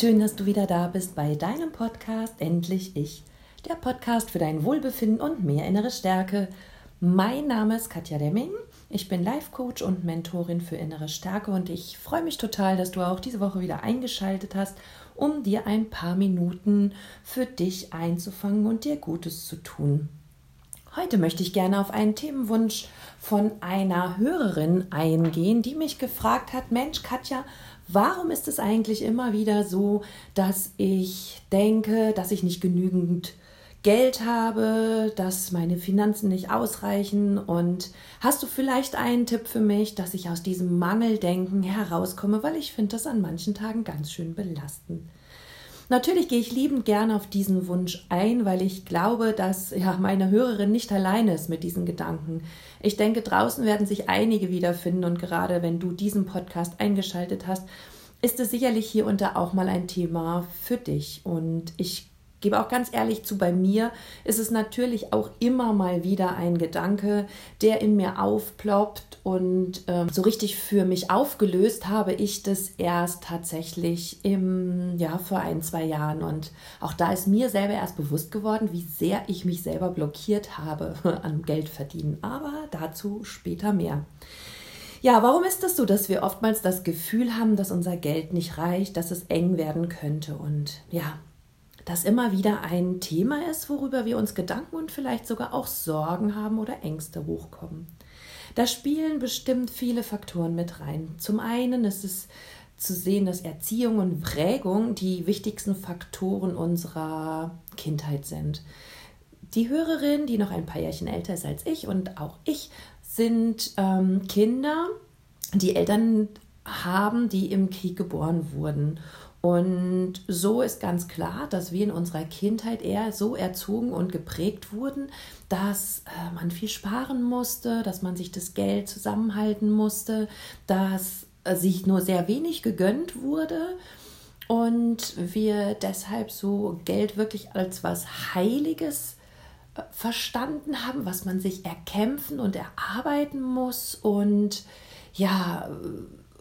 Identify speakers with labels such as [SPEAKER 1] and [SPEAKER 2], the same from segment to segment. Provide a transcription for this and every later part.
[SPEAKER 1] schön, dass du wieder da bist bei deinem Podcast Endlich Ich. Der Podcast für dein Wohlbefinden und mehr innere Stärke. Mein Name ist Katja Demming. Ich bin Life Coach und Mentorin für innere Stärke und ich freue mich total, dass du auch diese Woche wieder eingeschaltet hast, um dir ein paar Minuten für dich einzufangen und dir Gutes zu tun. Heute möchte ich gerne auf einen Themenwunsch von einer Hörerin eingehen, die mich gefragt hat, Mensch, Katja, warum ist es eigentlich immer wieder so, dass ich denke, dass ich nicht genügend Geld habe, dass meine Finanzen nicht ausreichen und hast du vielleicht einen Tipp für mich, dass ich aus diesem Mangeldenken herauskomme, weil ich finde das an manchen Tagen ganz schön belastend. Natürlich gehe ich liebend gerne auf diesen Wunsch ein, weil ich glaube, dass ja meine Hörerin nicht alleine ist mit diesen Gedanken. Ich denke, draußen werden sich einige wiederfinden und gerade wenn du diesen Podcast eingeschaltet hast, ist es sicherlich hier und auch mal ein Thema für dich. Und ich gebe auch ganz ehrlich zu, bei mir ist es natürlich auch immer mal wieder ein Gedanke, der in mir aufploppt und ähm, so richtig für mich aufgelöst habe ich das erst tatsächlich im, ja, vor ein, zwei Jahren. Und auch da ist mir selber erst bewusst geworden, wie sehr ich mich selber blockiert habe an Geld verdienen. Aber dazu später mehr. Ja, warum ist es das so, dass wir oftmals das Gefühl haben, dass unser Geld nicht reicht, dass es eng werden könnte? Und ja, das immer wieder ein Thema ist, worüber wir uns Gedanken und vielleicht sogar auch Sorgen haben oder Ängste hochkommen. Da spielen bestimmt viele Faktoren mit rein. Zum einen ist es zu sehen, dass Erziehung und Prägung die wichtigsten Faktoren unserer Kindheit sind. Die Hörerin, die noch ein paar Jährchen älter ist als ich und auch ich, sind ähm, Kinder, die Eltern haben, die im Krieg geboren wurden. Und so ist ganz klar, dass wir in unserer Kindheit eher so erzogen und geprägt wurden, dass äh, man viel sparen musste, dass man sich das Geld zusammenhalten musste, dass äh, sich nur sehr wenig gegönnt wurde und wir deshalb so Geld wirklich als was Heiliges äh, verstanden haben, was man sich erkämpfen und erarbeiten muss. Und ja,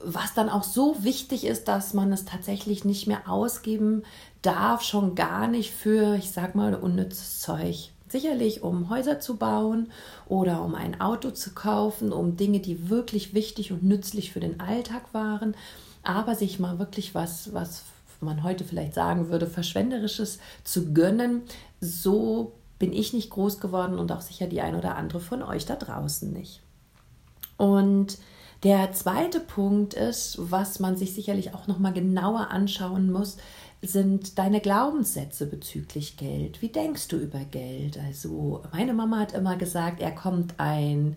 [SPEAKER 1] was dann auch so wichtig ist, dass man es tatsächlich nicht mehr ausgeben darf, schon gar nicht für, ich sag mal, unnützes Zeug. Sicherlich, um Häuser zu bauen oder um ein Auto zu kaufen, um Dinge, die wirklich wichtig und nützlich für den Alltag waren, aber sich mal wirklich was, was man heute vielleicht sagen würde, verschwenderisches zu gönnen, so bin ich nicht groß geworden und auch sicher die ein oder andere von euch da draußen nicht. Und der zweite Punkt ist, was man sich sicherlich auch noch mal genauer anschauen muss, sind deine Glaubenssätze bezüglich Geld. Wie denkst du über Geld? Also meine Mama hat immer gesagt, er kommt ein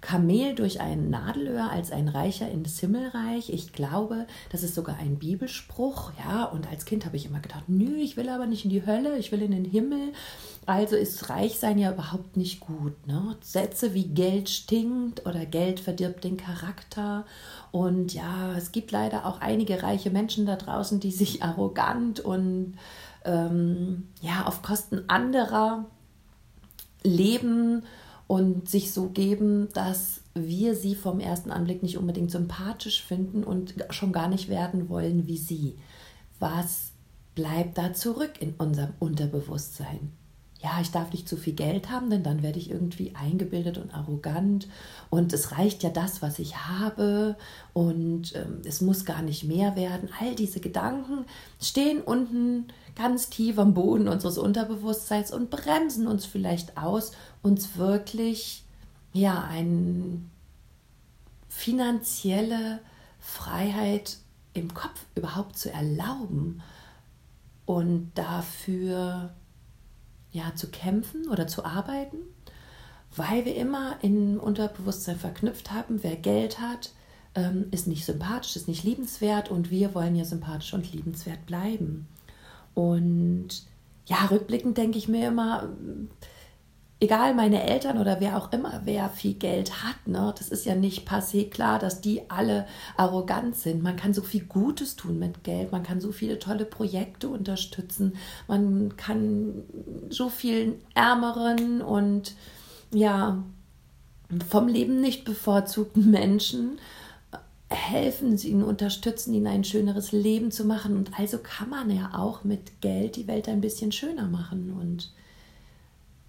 [SPEAKER 1] Kamel durch ein Nadelöhr als ein Reicher in das Himmelreich. Ich glaube, das ist sogar ein Bibelspruch. Ja, und als Kind habe ich immer gedacht, nö, ich will aber nicht in die Hölle, ich will in den Himmel. Also ist Reichsein ja überhaupt nicht gut. Ne? Sätze wie Geld stinkt oder Geld verdirbt den Charakter. Und ja, es gibt leider auch einige reiche Menschen da draußen, die sich arrogant und ähm, ja, auf Kosten anderer leben und sich so geben, dass wir sie vom ersten Anblick nicht unbedingt sympathisch finden und schon gar nicht werden wollen wie sie. Was bleibt da zurück in unserem Unterbewusstsein? Ja, ich darf nicht zu viel Geld haben, denn dann werde ich irgendwie eingebildet und arrogant und es reicht ja das, was ich habe und ähm, es muss gar nicht mehr werden. All diese Gedanken stehen unten ganz tief am Boden unseres Unterbewusstseins und bremsen uns vielleicht aus, uns wirklich ja eine finanzielle Freiheit im Kopf überhaupt zu erlauben und dafür ja, zu kämpfen oder zu arbeiten, weil wir immer im Unterbewusstsein verknüpft haben, wer Geld hat, ähm, ist nicht sympathisch, ist nicht liebenswert und wir wollen ja sympathisch und liebenswert bleiben. Und ja, rückblickend denke ich mir immer, egal meine Eltern oder wer auch immer, wer viel Geld hat, ne, das ist ja nicht passé klar, dass die alle arrogant sind. Man kann so viel Gutes tun mit Geld, man kann so viele tolle Projekte unterstützen, man kann so vielen ärmeren und ja vom Leben nicht bevorzugten Menschen helfen ihnen, unterstützen ihnen ein schöneres Leben zu machen. Und also kann man ja auch mit Geld die Welt ein bisschen schöner machen. Und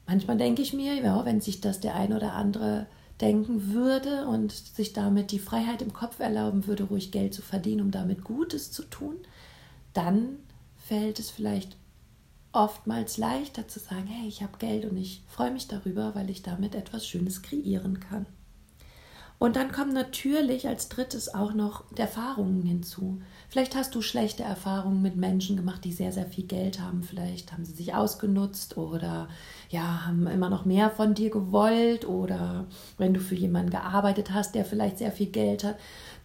[SPEAKER 1] manchmal denke ich mir, ja, wenn sich das der ein oder andere denken würde und sich damit die Freiheit im Kopf erlauben würde, ruhig Geld zu verdienen, um damit Gutes zu tun, dann fällt es vielleicht oftmals leichter zu sagen, hey, ich habe Geld und ich freue mich darüber, weil ich damit etwas Schönes kreieren kann. Und dann kommen natürlich als drittes auch noch Erfahrungen hinzu. Vielleicht hast du schlechte Erfahrungen mit Menschen gemacht, die sehr, sehr viel Geld haben. Vielleicht haben sie sich ausgenutzt oder ja, haben immer noch mehr von dir gewollt. Oder wenn du für jemanden gearbeitet hast, der vielleicht sehr viel Geld hat,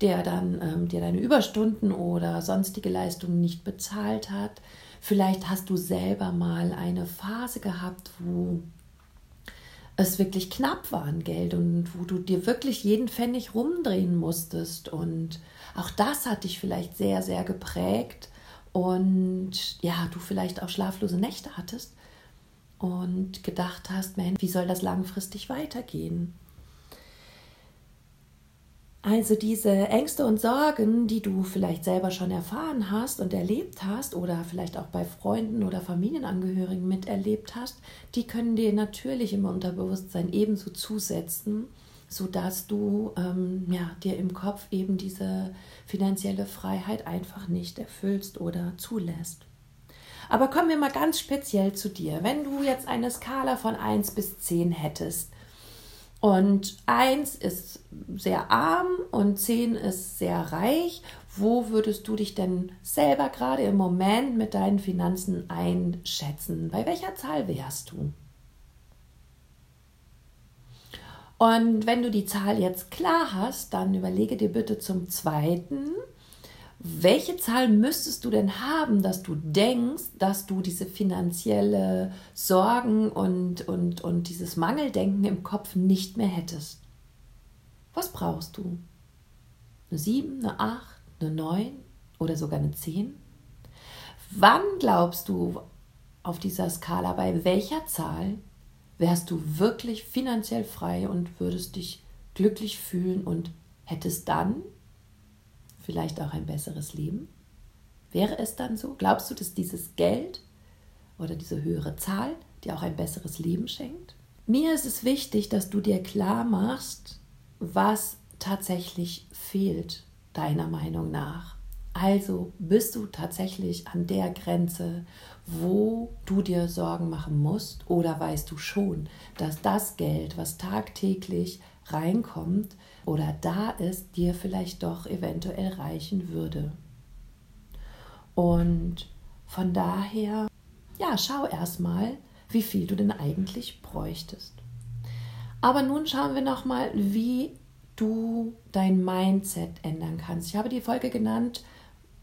[SPEAKER 1] der dann ähm, dir deine Überstunden oder sonstige Leistungen nicht bezahlt hat. Vielleicht hast du selber mal eine Phase gehabt, wo es wirklich knapp war an Geld und wo du dir wirklich jeden Pfennig rumdrehen musstest. Und auch das hat dich vielleicht sehr, sehr geprägt und ja, du vielleicht auch schlaflose Nächte hattest und gedacht hast, Mensch, wie soll das langfristig weitergehen? Also diese Ängste und Sorgen, die du vielleicht selber schon erfahren hast und erlebt hast oder vielleicht auch bei Freunden oder Familienangehörigen miterlebt hast, die können dir natürlich im Unterbewusstsein ebenso zusetzen, sodass du ähm, ja, dir im Kopf eben diese finanzielle Freiheit einfach nicht erfüllst oder zulässt. Aber kommen wir mal ganz speziell zu dir. Wenn du jetzt eine Skala von 1 bis 10 hättest, und eins ist sehr arm und zehn ist sehr reich. Wo würdest du dich denn selber gerade im Moment mit deinen Finanzen einschätzen? Bei welcher Zahl wärst du? Und wenn du die Zahl jetzt klar hast, dann überlege dir bitte zum zweiten, welche Zahl müsstest du denn haben, dass du denkst, dass du diese finanzielle Sorgen und, und, und dieses Mangeldenken im Kopf nicht mehr hättest? Was brauchst du? Eine 7, eine 8, eine 9 oder sogar eine 10? Wann glaubst du auf dieser Skala, bei welcher Zahl wärst du wirklich finanziell frei und würdest dich glücklich fühlen und hättest dann vielleicht auch ein besseres Leben? Wäre es dann so? Glaubst du, dass dieses Geld oder diese höhere Zahl dir auch ein besseres Leben schenkt? Mir ist es wichtig, dass du dir klar machst, was tatsächlich fehlt, deiner Meinung nach. Also bist du tatsächlich an der Grenze, wo du dir Sorgen machen musst oder weißt du schon, dass das Geld, was tagtäglich reinkommt oder da ist, dir vielleicht doch eventuell reichen würde. Und von daher, ja, schau erstmal, wie viel du denn eigentlich bräuchtest. Aber nun schauen wir nochmal, wie du dein Mindset ändern kannst. Ich habe die Folge genannt,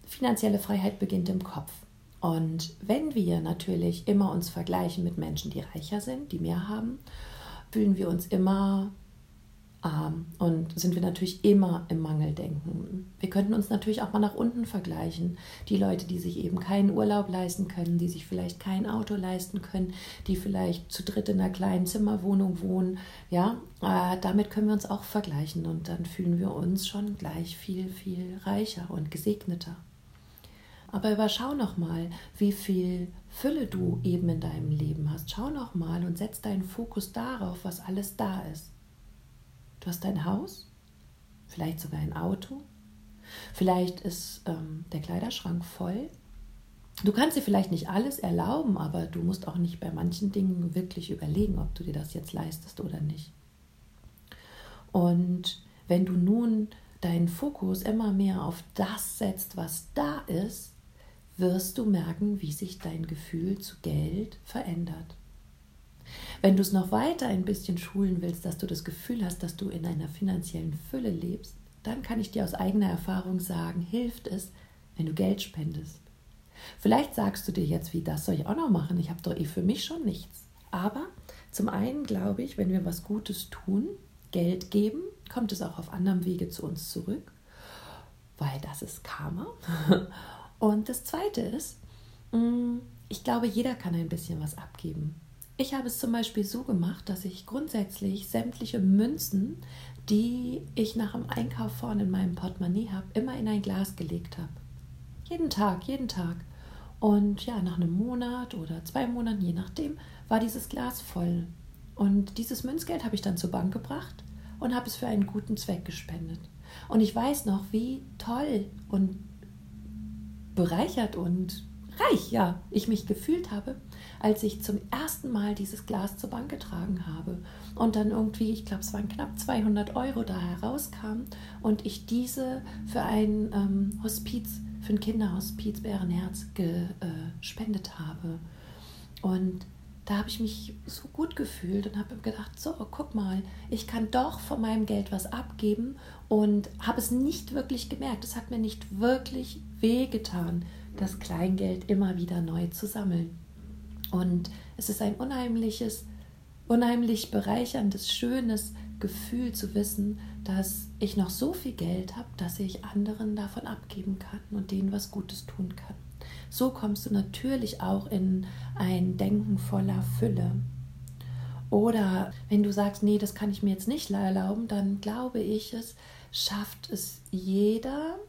[SPEAKER 1] finanzielle Freiheit beginnt im Kopf. Und wenn wir natürlich immer uns vergleichen mit Menschen, die reicher sind, die mehr haben, fühlen wir uns immer und sind wir natürlich immer im Mangeldenken. Wir könnten uns natürlich auch mal nach unten vergleichen. Die Leute, die sich eben keinen Urlaub leisten können, die sich vielleicht kein Auto leisten können, die vielleicht zu dritt in einer kleinen Zimmerwohnung wohnen, ja, äh, damit können wir uns auch vergleichen und dann fühlen wir uns schon gleich viel, viel reicher und gesegneter. Aber überschau noch mal, wie viel Fülle du eben in deinem Leben hast. Schau noch mal und setz deinen Fokus darauf, was alles da ist. Du hast ein Haus, vielleicht sogar ein Auto, vielleicht ist ähm, der Kleiderschrank voll. Du kannst dir vielleicht nicht alles erlauben, aber du musst auch nicht bei manchen Dingen wirklich überlegen, ob du dir das jetzt leistest oder nicht. Und wenn du nun deinen Fokus immer mehr auf das setzt, was da ist, wirst du merken, wie sich dein Gefühl zu Geld verändert. Wenn du es noch weiter ein bisschen schulen willst, dass du das Gefühl hast, dass du in einer finanziellen Fülle lebst, dann kann ich dir aus eigener Erfahrung sagen, hilft es, wenn du Geld spendest. Vielleicht sagst du dir jetzt, wie das soll ich auch noch machen? Ich habe doch eh für mich schon nichts. Aber zum einen glaube ich, wenn wir was Gutes tun, Geld geben, kommt es auch auf anderem Wege zu uns zurück, weil das ist Karma. Und das Zweite ist, mm, ich glaube, jeder kann ein bisschen was abgeben. Ich habe es zum Beispiel so gemacht, dass ich grundsätzlich sämtliche Münzen, die ich nach dem Einkauf vorne in meinem Portemonnaie habe, immer in ein Glas gelegt habe. Jeden Tag, jeden Tag. Und ja, nach einem Monat oder zwei Monaten, je nachdem, war dieses Glas voll. Und dieses Münzgeld habe ich dann zur Bank gebracht und habe es für einen guten Zweck gespendet. Und ich weiß noch, wie toll und bereichert und reich, ja, ich mich gefühlt habe, als ich zum ersten Mal dieses Glas zur Bank getragen habe und dann irgendwie, ich glaube, es waren knapp 200 Euro da herauskam und ich diese für ein ähm, Hospiz, für ein Kinderhospiz Bärenherz gespendet äh, habe. Und da habe ich mich so gut gefühlt und habe gedacht, so, guck mal, ich kann doch von meinem Geld was abgeben und habe es nicht wirklich gemerkt. Es hat mir nicht wirklich wehgetan, das Kleingeld immer wieder neu zu sammeln. Und es ist ein unheimliches, unheimlich bereicherndes, schönes Gefühl zu wissen, dass ich noch so viel Geld habe, dass ich anderen davon abgeben kann und denen was Gutes tun kann. So kommst du natürlich auch in ein Denken voller Fülle. Oder wenn du sagst, nee, das kann ich mir jetzt nicht erlauben, dann glaube ich es, schafft es jeder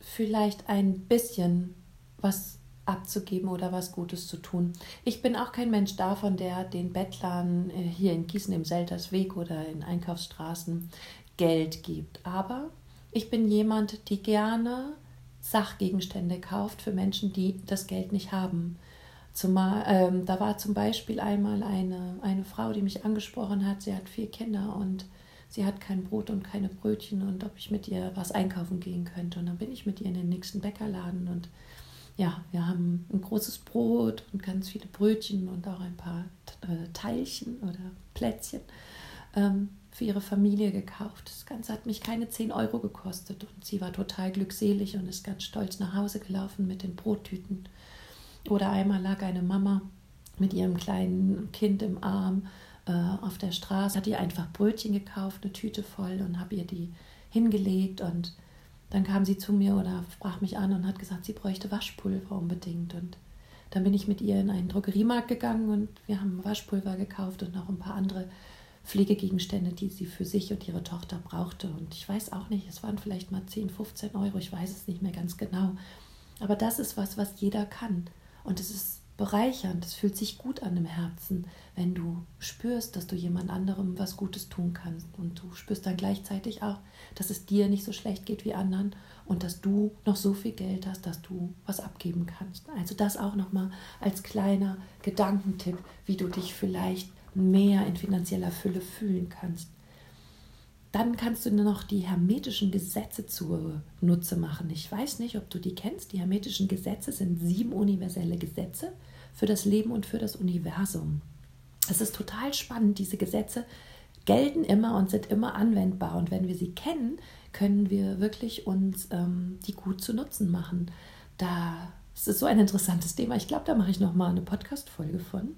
[SPEAKER 1] vielleicht ein bisschen was abzugeben oder was Gutes zu tun. Ich bin auch kein Mensch davon, der den Bettlern äh, hier in Gießen im Seltersweg oder in Einkaufsstraßen Geld gibt. Aber ich bin jemand, die gerne Sachgegenstände kauft für Menschen, die das Geld nicht haben. Zumal, ähm, da war zum Beispiel einmal eine, eine Frau, die mich angesprochen hat, sie hat vier Kinder und sie hat kein Brot und keine Brötchen und ob ich mit ihr was einkaufen gehen könnte. Und dann bin ich mit ihr in den nächsten Bäckerladen und ja, wir haben ein großes Brot und ganz viele Brötchen und auch ein paar äh, Teilchen oder Plätzchen. Ähm, für ihre Familie gekauft. Das Ganze hat mich keine 10 Euro gekostet und sie war total glückselig und ist ganz stolz nach Hause gelaufen mit den Brottüten. Oder einmal lag eine Mama mit ihrem kleinen Kind im Arm äh, auf der Straße, hat ihr einfach Brötchen gekauft, eine Tüte voll und habe ihr die hingelegt und dann kam sie zu mir oder sprach mich an und hat gesagt, sie bräuchte Waschpulver unbedingt und dann bin ich mit ihr in einen Drogeriemarkt gegangen und wir haben Waschpulver gekauft und noch ein paar andere Pflegegegenstände, die sie für sich und ihre Tochter brauchte. Und ich weiß auch nicht, es waren vielleicht mal 10, 15 Euro, ich weiß es nicht mehr ganz genau. Aber das ist was, was jeder kann. Und es ist bereichernd, es fühlt sich gut an im Herzen, wenn du spürst, dass du jemand anderem was Gutes tun kannst. Und du spürst dann gleichzeitig auch, dass es dir nicht so schlecht geht wie anderen und dass du noch so viel Geld hast, dass du was abgeben kannst. Also das auch nochmal als kleiner Gedankentipp, wie du dich vielleicht mehr in finanzieller Fülle fühlen kannst. Dann kannst du noch die hermetischen Gesetze zunutze machen. Ich weiß nicht, ob du die kennst. Die hermetischen Gesetze sind sieben universelle Gesetze für das Leben und für das Universum. Es ist total spannend. Diese Gesetze gelten immer und sind immer anwendbar. Und wenn wir sie kennen, können wir wirklich uns ähm, die gut zu Nutzen machen. Da es ist so ein interessantes Thema. Ich glaube, da mache ich noch mal eine Podcast-Folge von.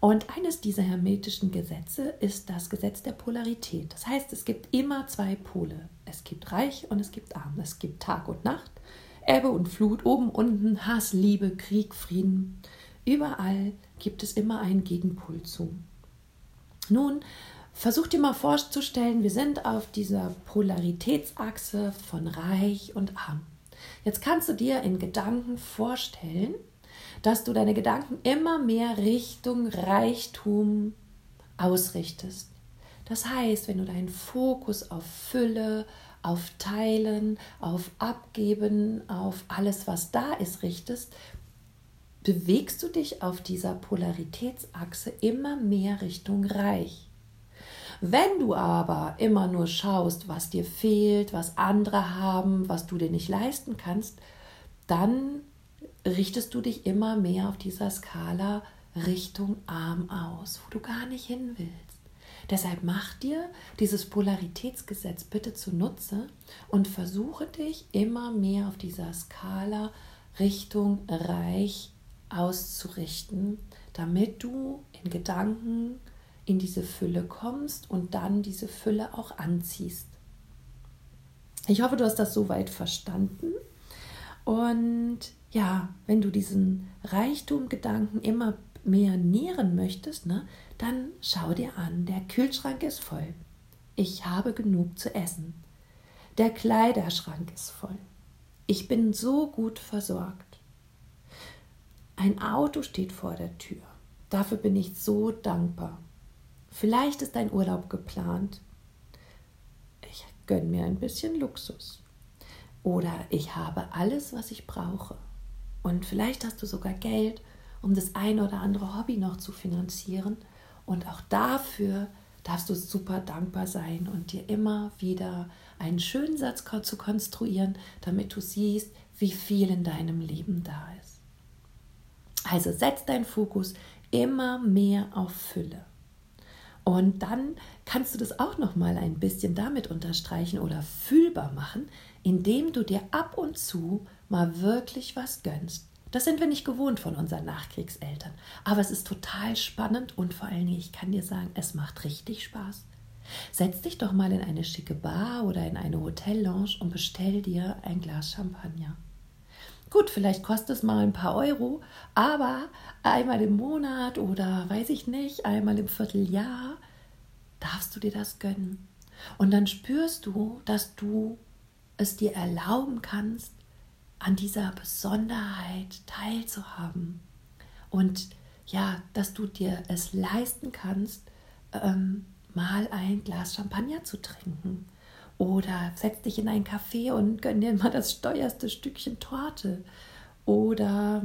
[SPEAKER 1] Und eines dieser hermetischen Gesetze ist das Gesetz der Polarität. Das heißt, es gibt immer zwei Pole. Es gibt Reich und es gibt Arm. Es gibt Tag und Nacht, Ebbe und Flut, oben, unten, Hass, Liebe, Krieg, Frieden. Überall gibt es immer einen Gegenpol zu. Nun, versuch dir mal vorzustellen, wir sind auf dieser Polaritätsachse von Reich und Arm. Jetzt kannst du dir in Gedanken vorstellen, dass du deine Gedanken immer mehr Richtung Reichtum ausrichtest. Das heißt, wenn du deinen Fokus auf Fülle, auf Teilen, auf Abgeben, auf alles, was da ist, richtest, bewegst du dich auf dieser Polaritätsachse immer mehr Richtung Reich. Wenn du aber immer nur schaust, was dir fehlt, was andere haben, was du dir nicht leisten kannst, dann richtest du dich immer mehr auf dieser Skala Richtung Arm aus, wo du gar nicht hin willst. Deshalb mach dir dieses Polaritätsgesetz bitte zunutze und versuche dich immer mehr auf dieser Skala Richtung Reich auszurichten, damit du in Gedanken in diese Fülle kommst und dann diese Fülle auch anziehst. Ich hoffe, du hast das soweit verstanden. Und ja, wenn du diesen Reichtumgedanken immer mehr nähren möchtest, ne, dann schau dir an, der Kühlschrank ist voll. ich habe genug zu essen. Der Kleiderschrank ist voll. Ich bin so gut versorgt. Ein Auto steht vor der Tür. Dafür bin ich so dankbar. Vielleicht ist ein Urlaub geplant. Ich gönne mir ein bisschen Luxus. Oder ich habe alles, was ich brauche. Und vielleicht hast du sogar Geld, um das eine oder andere Hobby noch zu finanzieren. Und auch dafür darfst du super dankbar sein und dir immer wieder einen schönen Satz zu konstruieren, damit du siehst, wie viel in deinem Leben da ist. Also setz deinen Fokus immer mehr auf Fülle. Und dann kannst du das auch noch mal ein bisschen damit unterstreichen oder fühlbar machen, indem du dir ab und zu mal wirklich was gönnst. Das sind wir nicht gewohnt von unseren Nachkriegseltern. Aber es ist total spannend und vor allen Dingen, ich kann dir sagen, es macht richtig Spaß. Setz dich doch mal in eine schicke Bar oder in eine Hotellounge und bestell dir ein Glas Champagner. Gut, vielleicht kostet es mal ein paar Euro, aber einmal im Monat oder weiß ich nicht, einmal im Vierteljahr darfst du dir das gönnen. Und dann spürst du, dass du es dir erlauben kannst, an dieser Besonderheit teilzuhaben. Und ja, dass du dir es leisten kannst, ähm, mal ein Glas Champagner zu trinken. Oder setz dich in ein Café und gönn dir mal das steuerste Stückchen Torte. Oder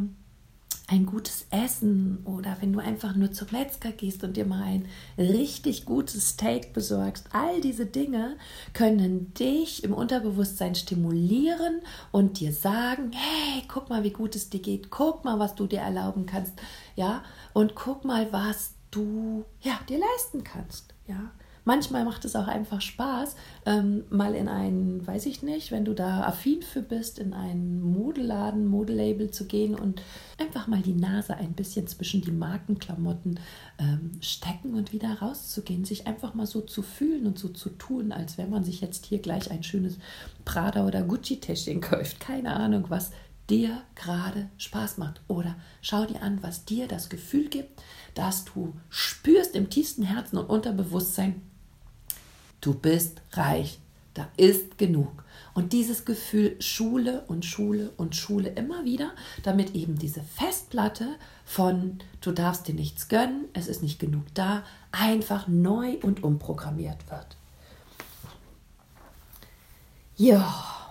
[SPEAKER 1] ein gutes Essen oder wenn du einfach nur zum Metzger gehst und dir mal ein richtig gutes Steak besorgst. All diese Dinge können dich im Unterbewusstsein stimulieren und dir sagen, hey, guck mal, wie gut es dir geht, guck mal, was du dir erlauben kannst, ja, und guck mal, was du ja, dir leisten kannst, ja. Manchmal macht es auch einfach Spaß, ähm, mal in einen, weiß ich nicht, wenn du da affin für bist, in einen Modelladen, Modelabel zu gehen und einfach mal die Nase ein bisschen zwischen die Markenklamotten ähm, stecken und wieder rauszugehen, sich einfach mal so zu fühlen und so zu tun, als wenn man sich jetzt hier gleich ein schönes Prada oder Gucci-Täschchen kauft. Keine Ahnung, was dir gerade Spaß macht. Oder schau dir an, was dir das Gefühl gibt, dass du spürst im tiefsten Herzen und Unterbewusstsein, du bist reich, da ist genug. Und dieses Gefühl Schule und Schule und Schule immer wieder, damit eben diese Festplatte von du darfst dir nichts gönnen, es ist nicht genug da, einfach neu und umprogrammiert wird. Ja.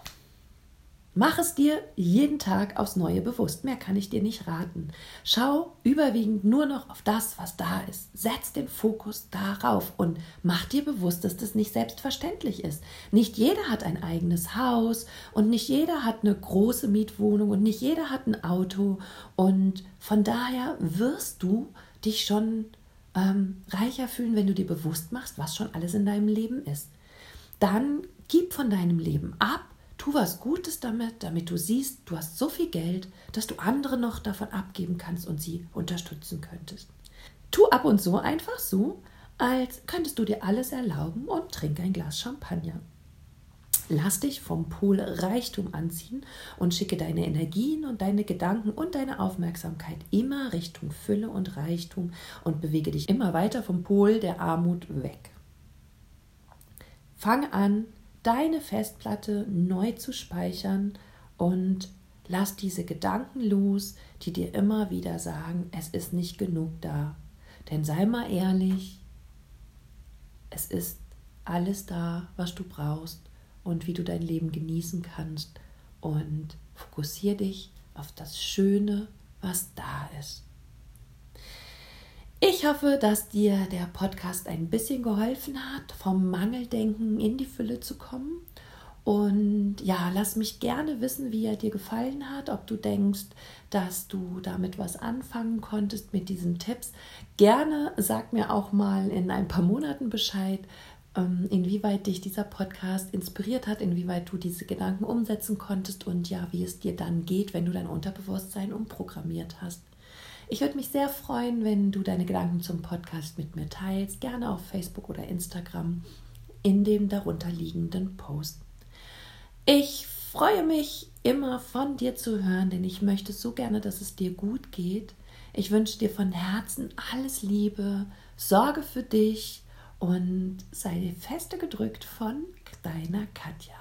[SPEAKER 1] Mach es dir jeden Tag aufs Neue bewusst. Mehr kann ich dir nicht raten. Schau überwiegend nur noch auf das, was da ist. Setz den Fokus darauf und mach dir bewusst, dass das nicht selbstverständlich ist. Nicht jeder hat ein eigenes Haus und nicht jeder hat eine große Mietwohnung und nicht jeder hat ein Auto. Und von daher wirst du dich schon ähm, reicher fühlen, wenn du dir bewusst machst, was schon alles in deinem Leben ist. Dann gib von deinem Leben ab Tu was Gutes damit, damit du siehst, du hast so viel Geld, dass du andere noch davon abgeben kannst und sie unterstützen könntest. Tu ab und so einfach so, als könntest du dir alles erlauben und trink ein Glas Champagner. Lass dich vom Pol Reichtum anziehen und schicke deine Energien und deine Gedanken und deine Aufmerksamkeit immer Richtung Fülle und Reichtum und bewege dich immer weiter vom Pol der Armut weg. Fang an, deine Festplatte neu zu speichern und lass diese Gedanken los, die dir immer wieder sagen, es ist nicht genug da. Denn sei mal ehrlich, es ist alles da, was du brauchst und wie du dein Leben genießen kannst und fokussiere dich auf das Schöne, was da ist. Ich hoffe, dass dir der Podcast ein bisschen geholfen hat, vom Mangeldenken in die Fülle zu kommen. Und ja, lass mich gerne wissen, wie er dir gefallen hat, ob du denkst, dass du damit was anfangen konntest mit diesen Tipps. Gerne sag mir auch mal in ein paar Monaten Bescheid, ähm, inwieweit dich dieser Podcast inspiriert hat, inwieweit du diese Gedanken umsetzen konntest und ja, wie es dir dann geht, wenn du dein Unterbewusstsein umprogrammiert hast. Ich würde mich sehr freuen, wenn du deine Gedanken zum Podcast mit mir teilst, gerne auf Facebook oder Instagram in dem darunterliegenden Post. Ich freue mich immer von dir zu hören, denn ich möchte so gerne, dass es dir gut geht. Ich wünsche dir von Herzen alles Liebe, sorge für dich und sei feste gedrückt von deiner Katja.